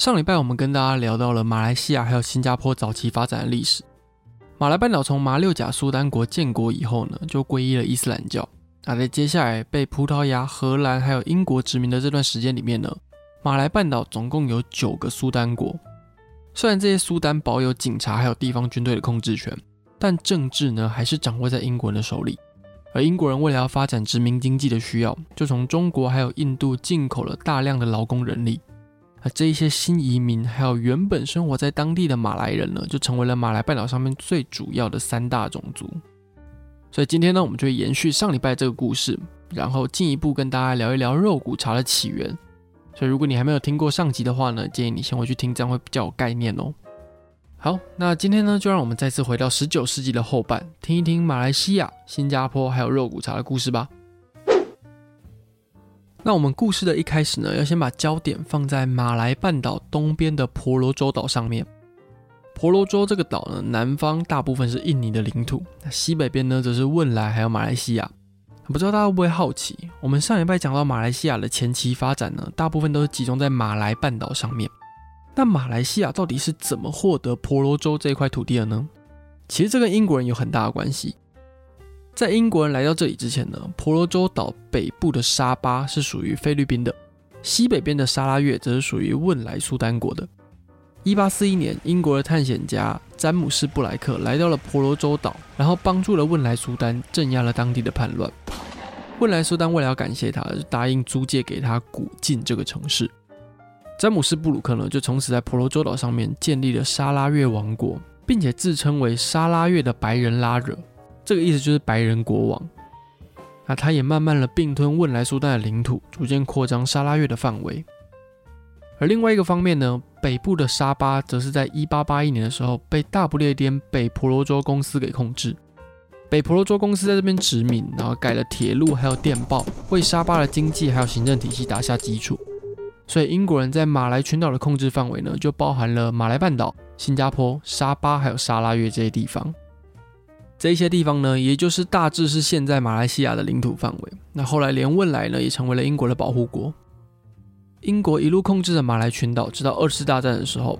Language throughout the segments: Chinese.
上礼拜我们跟大家聊到了马来西亚还有新加坡早期发展的历史。马来半岛从马六甲苏丹国建国以后呢，就皈依了伊斯兰教。那在接下来被葡萄牙、荷兰还有英国殖民的这段时间里面呢，马来半岛总共有九个苏丹国。虽然这些苏丹保有警察还有地方军队的控制权，但政治呢还是掌握在英国人的手里。而英国人为了要发展殖民经济的需要，就从中国还有印度进口了大量的劳工人力。而这一些新移民，还有原本生活在当地的马来人呢，就成为了马来半岛上面最主要的三大种族。所以今天呢，我们就延续上礼拜这个故事，然后进一步跟大家聊一聊肉骨茶的起源。所以如果你还没有听过上集的话呢，建议你先回去听，这样会比较有概念哦。好，那今天呢，就让我们再次回到十九世纪的后半，听一听马来西亚、新加坡还有肉骨茶的故事吧。那我们故事的一开始呢，要先把焦点放在马来半岛东边的婆罗洲岛上面。婆罗洲这个岛呢，南方大部分是印尼的领土，那西北边呢则是汶莱还有马来西亚。不知道大家会不会好奇，我们上礼拜讲到马来西亚的前期发展呢，大部分都是集中在马来半岛上面。那马来西亚到底是怎么获得婆罗洲这块土地的呢？其实这跟英国人有很大的关系。在英国人来到这里之前呢，婆罗洲岛北部的沙巴是属于菲律宾的，西北边的沙拉越则是属于汶莱苏丹国的。一八四一年，英国的探险家詹姆斯布莱克来到了婆罗洲岛，然后帮助了汶莱苏丹镇压了当地的叛乱。汶莱苏丹为了要感谢他，就答应租借给他古晋这个城市。詹姆斯布鲁克呢，就从此在婆罗洲岛上面建立了沙拉越王国，并且自称为沙拉越的白人拉惹。这个意思就是白人国王，那他也慢慢的并吞汶莱苏丹的领土，逐渐扩张沙拉越的范围。而另外一个方面呢，北部的沙巴则是在一八八一年的时候被大不列颠北婆罗洲公司给控制。北婆罗洲公司在这边殖民，然后改了铁路还有电报，为沙巴的经济还有行政体系打下基础。所以英国人在马来群岛的控制范围呢，就包含了马来半岛、新加坡、沙巴还有沙拉越这些地方。这些地方呢，也就是大致是现在马来西亚的领土范围。那后来连汶莱呢，也成为了英国的保护国。英国一路控制着马来群岛，直到二次大战的时候。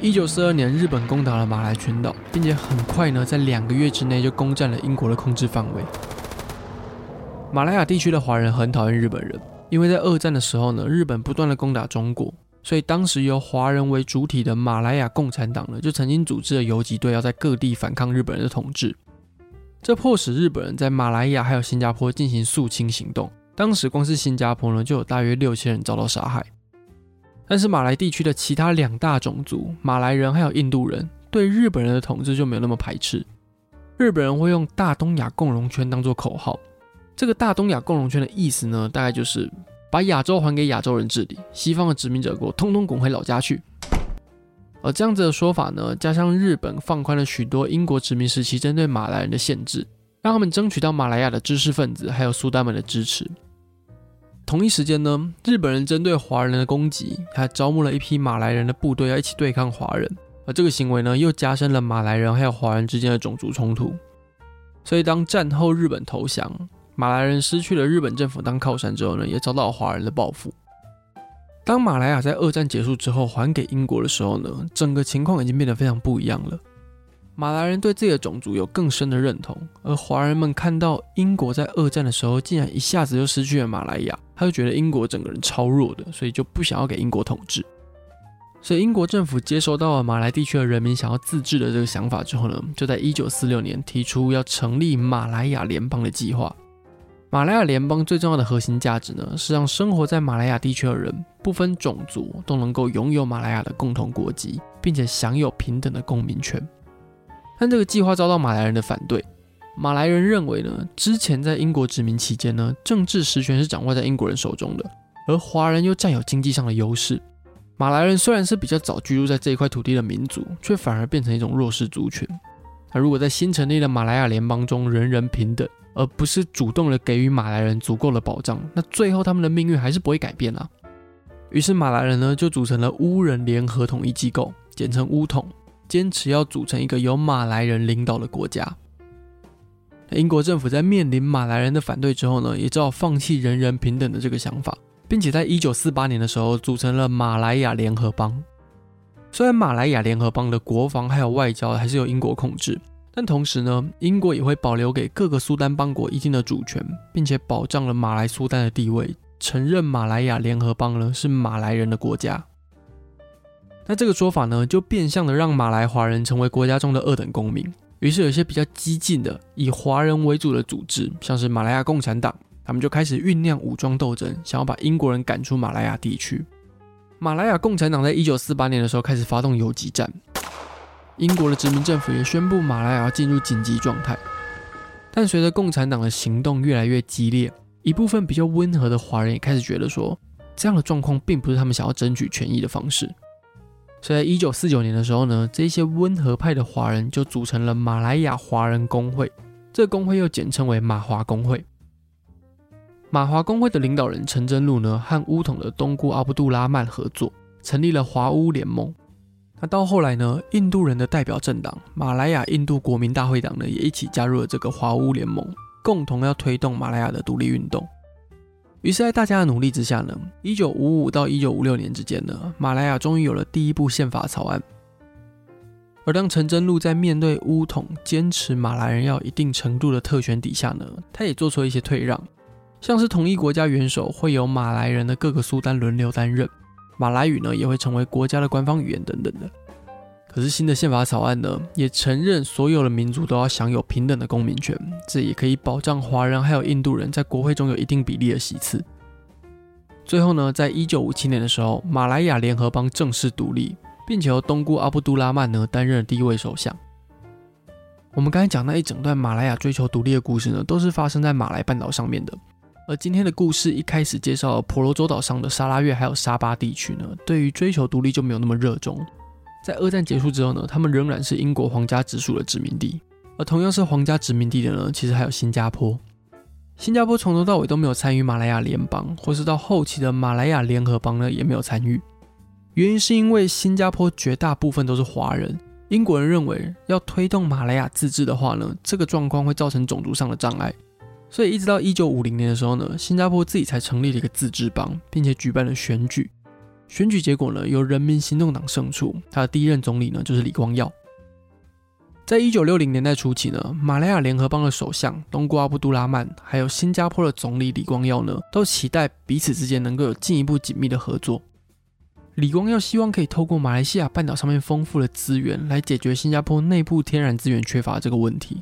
一九四二年，日本攻打了马来群岛，并且很快呢，在两个月之内就攻占了英国的控制范围。马来亚地区的华人很讨厌日本人，因为在二战的时候呢，日本不断的攻打中国。所以当时由华人为主体的马来亚共产党呢，就曾经组织了游击队，要在各地反抗日本人的统治。这迫使日本人在马来亚还有新加坡进行肃清行动。当时光是新加坡呢，就有大约六千人遭到杀害。但是马来地区的其他两大种族马来人还有印度人，对日本人的统治就没有那么排斥。日本人会用“大东亚共荣圈”当做口号。这个“大东亚共荣圈”的意思呢，大概就是。把亚洲还给亚洲人治理，西方的殖民者国通通滚回老家去。而这样子的说法呢，加上日本放宽了许多英国殖民时期针对马来人的限制，让他们争取到马来亚的知识分子还有苏丹们的支持。同一时间呢，日本人针对华人的攻击，还招募了一批马来人的部队要一起对抗华人。而这个行为呢，又加深了马来人还有华人之间的种族冲突。所以当战后日本投降。马来人失去了日本政府当靠山之后呢，也遭到华人的报复。当马来亚在二战结束之后还给英国的时候呢，整个情况已经变得非常不一样了。马来人对自己的种族有更深的认同，而华人们看到英国在二战的时候竟然一下子就失去了马来亚，他就觉得英国整个人超弱的，所以就不想要给英国统治。所以英国政府接收到了马来地区的人民想要自治的这个想法之后呢，就在一九四六年提出要成立马来亚联邦的计划。马来亚联邦最重要的核心价值呢，是让生活在马来亚地区的人不分种族都能够拥有马来亚的共同国籍，并且享有平等的公民权。但这个计划遭到马来人的反对。马来人认为呢，之前在英国殖民期间呢，政治实权是掌握在英国人手中的，而华人又占有经济上的优势。马来人虽然是比较早居住在这一块土地的民族，却反而变成一种弱势族群。那如果在新成立的马来亚联邦中人人平等，而不是主动的给予马来人足够的保障，那最后他们的命运还是不会改变啊。于是马来人呢就组成了乌人联合统一机构，简称乌统，坚持要组成一个由马来人领导的国家。英国政府在面临马来人的反对之后呢，也只好放弃人人平等的这个想法，并且在一九四八年的时候组成了马来亚联合邦。虽然马来亚联合邦的国防还有外交还是由英国控制，但同时呢，英国也会保留给各个苏丹邦国一定的主权，并且保障了马来苏丹的地位，承认马来亚联合邦呢是马来人的国家。那这个说法呢，就变相的让马来华人成为国家中的二等公民。于是有些比较激进的以华人为主的组织，像是马来亚共产党，他们就开始酝酿武装斗争，想要把英国人赶出马来亚地区。马来亚共产党在一九四八年的时候开始发动游击战，英国的殖民政府也宣布马来亚进入紧急状态。但随着共产党的行动越来越激烈，一部分比较温和的华人也开始觉得说，这样的状况并不是他们想要争取权益的方式。所以在一九四九年的时候呢，这些温和派的华人就组成了马来亚华人工会，这个公会又简称为马华工会。马华工会的领导人陈真禄呢，和乌统的东姑阿卜杜拉曼合作，成立了华乌联盟。那到后来呢，印度人的代表政党马来亚印度国民大会党呢，也一起加入了这个华乌联盟，共同要推动马来亚的独立运动。于是，在大家的努力之下呢，一九五五到一九五六年之间呢，马来亚终于有了第一部宪法草案。而当陈真禄在面对乌统坚持马来人要一定程度的特权底下呢，他也做出了一些退让，像是统一国家元首会由马来人的各个苏丹轮流担任，马来语呢也会成为国家的官方语言等等的。可是新的宪法草案呢，也承认所有的民族都要享有平等的公民权，这也可以保障华人还有印度人在国会中有一定比例的席次。最后呢，在一九五七年的时候，马来亚联合邦正式独立，并且由东姑阿卜杜拉曼呢担任第一位首相。我们刚才讲那一整段马来亚追求独立的故事呢，都是发生在马来半岛上面的。而今天的故事一开始介绍了婆罗洲岛上的沙拉越还有沙巴地区呢，对于追求独立就没有那么热衷。在二战结束之后呢，他们仍然是英国皇家直属的殖民地。而同样是皇家殖民地的呢，其实还有新加坡。新加坡从头到尾都没有参与马来亚联邦，或是到后期的马来亚联合邦呢，也没有参与。原因是因为新加坡绝大部分都是华人，英国人认为要推动马来亚自治的话呢，这个状况会造成种族上的障碍。所以一直到一九五零年的时候呢，新加坡自己才成立了一个自治邦，并且举办了选举。选举结果呢，由人民行动党胜出，他的第一任总理呢就是李光耀。在一九六零年代初期呢，马来亚联合邦的首相东姑阿布杜拉曼，还有新加坡的总理李光耀呢，都期待彼此之间能够有进一步紧密的合作。李光耀希望可以透过马来西亚半岛上面丰富的资源，来解决新加坡内部天然资源缺乏这个问题，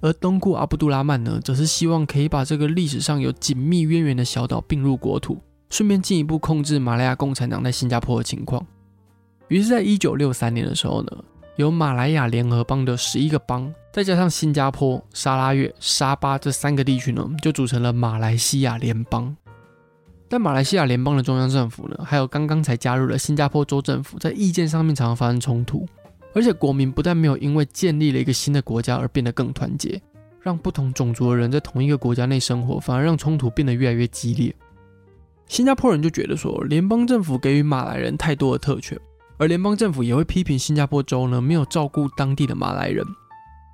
而东姑阿卜杜拉曼呢，则是希望可以把这个历史上有紧密渊源的小岛并入国土。顺便进一步控制马来亚共产党在新加坡的情况。于是，在一九六三年的时候呢，由马来亚联合邦的十一个邦，再加上新加坡、沙拉越、沙巴这三个地区呢，就组成了马来西亚联邦。但马来西亚联邦的中央政府呢，还有刚刚才加入了新加坡州政府，在意见上面常常发生冲突，而且国民不但没有因为建立了一个新的国家而变得更团结，让不同种族的人在同一个国家内生活，反而让冲突变得越来越激烈。新加坡人就觉得说，联邦政府给予马来人太多的特权，而联邦政府也会批评新加坡州呢没有照顾当地的马来人。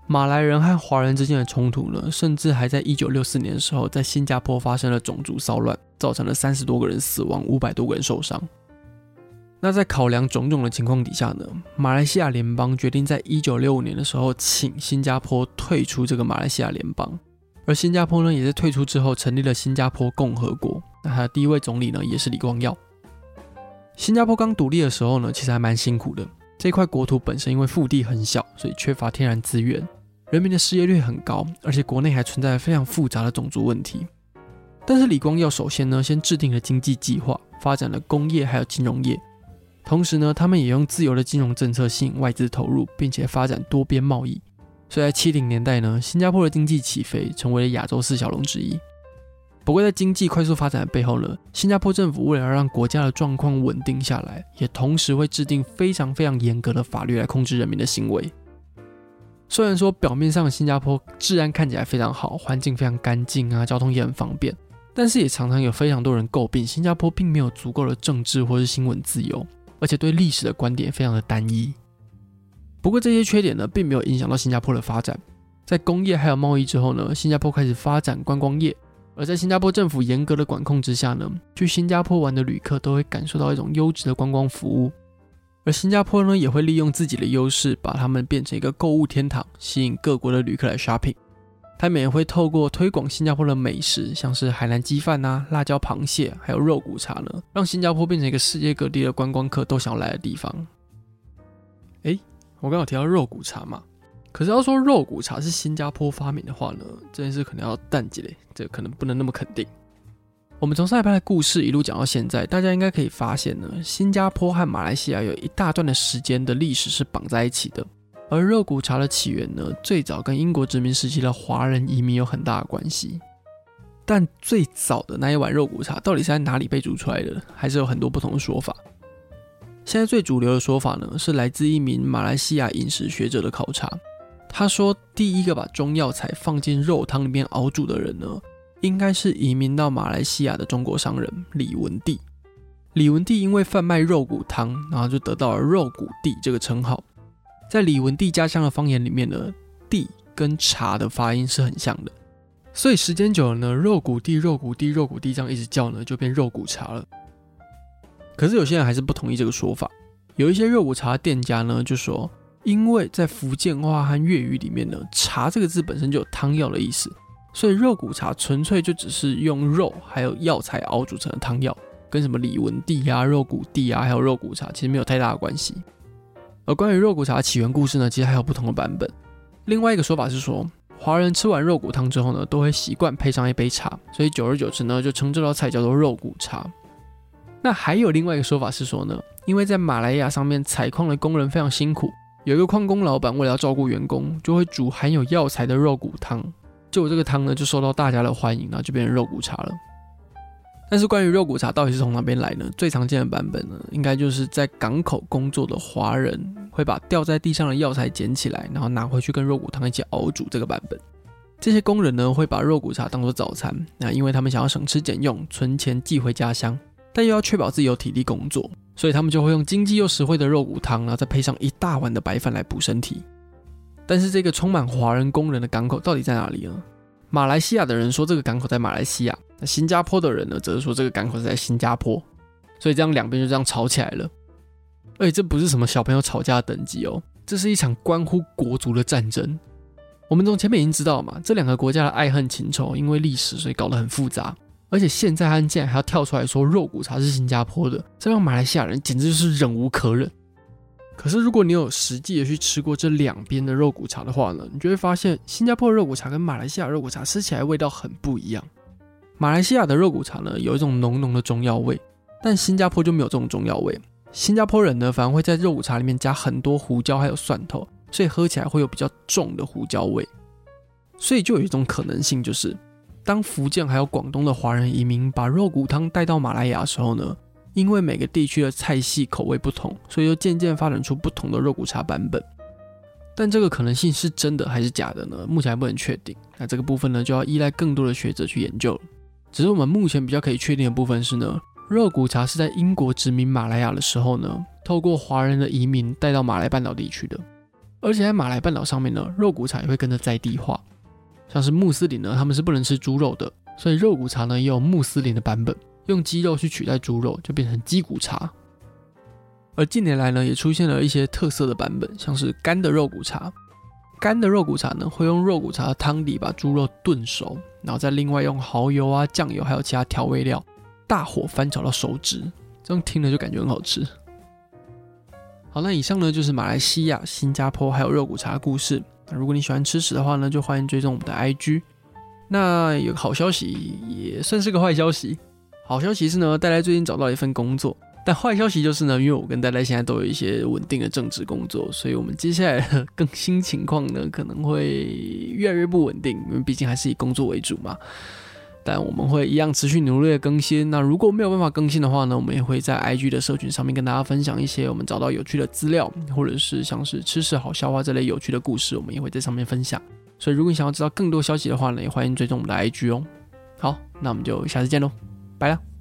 马来人和华人之间的冲突呢，甚至还在一九六四年的时候在新加坡发生了种族骚乱，造成了三十多个人死亡，五百多个人受伤。那在考量种种的情况底下呢，马来西亚联邦决定在一九六五年的时候请新加坡退出这个马来西亚联邦。而新加坡呢，也在退出之后成立了新加坡共和国。那他的第一位总理呢，也是李光耀。新加坡刚独立的时候呢，其实还蛮辛苦的。这块国土本身因为腹地很小，所以缺乏天然资源，人民的失业率很高，而且国内还存在非常复杂的种族问题。但是李光耀首先呢，先制定了经济计划，发展了工业还有金融业。同时呢，他们也用自由的金融政策吸引外资投入，并且发展多边贸易。所以在七零年代呢，新加坡的经济起飞，成为了亚洲四小龙之一。不过在经济快速发展的背后呢，新加坡政府为了让国家的状况稳定下来，也同时会制定非常非常严格的法律来控制人民的行为。虽然说表面上新加坡治安看起来非常好，环境非常干净啊，交通也很方便，但是也常常有非常多人诟病新加坡并没有足够的政治或是新闻自由。而且对历史的观点非常的单一。不过这些缺点呢，并没有影响到新加坡的发展。在工业还有贸易之后呢，新加坡开始发展观光业。而在新加坡政府严格的管控之下呢，去新加坡玩的旅客都会感受到一种优质的观光服务。而新加坡呢，也会利用自己的优势，把他们变成一个购物天堂，吸引各国的旅客来 shopping。他们也会透过推广新加坡的美食，像是海南鸡饭啊、辣椒螃蟹，还有肉骨茶呢，让新加坡变成一个世界各地的观光客都想要来的地方。诶，我刚好提到肉骨茶嘛，可是要说肉骨茶是新加坡发明的话呢，这件事可能要淡季嘞，这可能不能那么肯定。我们从上一趴的故事一路讲到现在，大家应该可以发现呢，新加坡和马来西亚有一大段的时间的历史是绑在一起的。而肉骨茶的起源呢，最早跟英国殖民时期的华人移民有很大的关系。但最早的那一碗肉骨茶到底是在哪里被煮出来的，还是有很多不同的说法。现在最主流的说法呢，是来自一名马来西亚饮食学者的考察。他说，第一个把中药材放进肉汤里面熬煮的人呢，应该是移民到马来西亚的中国商人李文帝。李文帝因为贩卖肉骨汤，然后就得到了肉骨帝这个称号。在李文帝家乡的方言里面呢，帝跟茶的发音是很像的，所以时间久了呢，肉骨帝、肉骨帝、肉骨帝这样一直叫呢，就变肉骨茶了。可是有些人还是不同意这个说法，有一些肉骨茶店家呢就说，因为在福建话和粤语里面呢，茶这个字本身就有汤药的意思，所以肉骨茶纯粹就只是用肉还有药材熬煮成的汤药，跟什么李文帝啊、肉骨帝啊，还有肉骨茶其实没有太大的关系。而关于肉骨茶起源故事呢，其实还有不同的版本。另外一个说法是说，华人吃完肉骨汤之后呢，都会习惯配上一杯茶，所以久而久之呢，就称这道菜叫做肉骨茶。那还有另外一个说法是说呢，因为在马来亚上面采矿的工人非常辛苦，有一个矿工老板为了要照顾员工，就会煮含有药材的肉骨汤，结果这个汤呢就受到大家的欢迎，然后就变成肉骨茶了。但是关于肉骨茶到底是从哪边来呢？最常见的版本呢，应该就是在港口工作的华人会把掉在地上的药材捡起来，然后拿回去跟肉骨汤一起熬煮这个版本。这些工人呢会把肉骨茶当做早餐，那因为他们想要省吃俭用，存钱寄回家乡，但又要确保自己有体力工作，所以他们就会用经济又实惠的肉骨汤，然后再配上一大碗的白饭来补身体。但是这个充满华人工人的港口到底在哪里呢？马来西亚的人说这个港口在马来西亚，那新加坡的人呢则是说这个港口是在新加坡，所以这样两边就这样吵起来了。而且这不是什么小朋友吵架的等级哦，这是一场关乎国族的战争。我们从前面已经知道嘛，这两个国家的爱恨情仇因为历史所以搞得很复杂，而且现在他们竟然还要跳出来说肉骨茶是新加坡的，这让马来西亚人简直就是忍无可忍。可是，如果你有实际的去吃过这两边的肉骨茶的话呢，你就会发现新加坡的肉骨茶跟马来西亚肉骨茶吃起来味道很不一样。马来西亚的肉骨茶呢，有一种浓浓的中药味，但新加坡就没有这种中药味。新加坡人呢，反而会在肉骨茶里面加很多胡椒还有蒜头，所以喝起来会有比较重的胡椒味。所以就有一种可能性，就是当福建还有广东的华人移民把肉骨汤带到马来亚的时候呢，因为每个地区的菜系口味不同，所以就渐渐发展出不同的肉骨茶版本。但这个可能性是真的还是假的呢？目前还不能确定。那这个部分呢，就要依赖更多的学者去研究了。只是我们目前比较可以确定的部分是呢，肉骨茶是在英国殖民马来亚的时候呢，透过华人的移民带到马来半岛地区的。而且在马来半岛上面呢，肉骨茶也会跟着在地化。像是穆斯林呢，他们是不能吃猪肉的，所以肉骨茶呢也有穆斯林的版本。用鸡肉去取代猪肉，就变成鸡骨茶。而近年来呢，也出现了一些特色的版本，像是干的肉骨茶。干的肉骨茶呢，会用肉骨茶的汤底把猪肉炖熟，然后再另外用蚝油啊、酱油还有其他调味料，大火翻炒到熟汁。这样听了就感觉很好吃。好，那以上呢就是马来西亚、新加坡还有肉骨茶的故事。那如果你喜欢吃屎的话呢，就欢迎追踪我们的 IG。那有个好消息，也算是个坏消息。好消息是呢，呆呆最近找到一份工作。但坏消息就是呢，因为我跟呆呆现在都有一些稳定的正职工作，所以我们接下来的 更新情况呢，可能会越来越不稳定，因为毕竟还是以工作为主嘛。但我们会一样持续努力的更新。那如果没有办法更新的话呢，我们也会在 IG 的社群上面跟大家分享一些我们找到有趣的资料，或者是像是吃食好消化这类有趣的故事，我们也会在上面分享。所以如果你想要知道更多消息的话呢，也欢迎追踪我们的 IG 哦。好，那我们就下次见喽，拜了。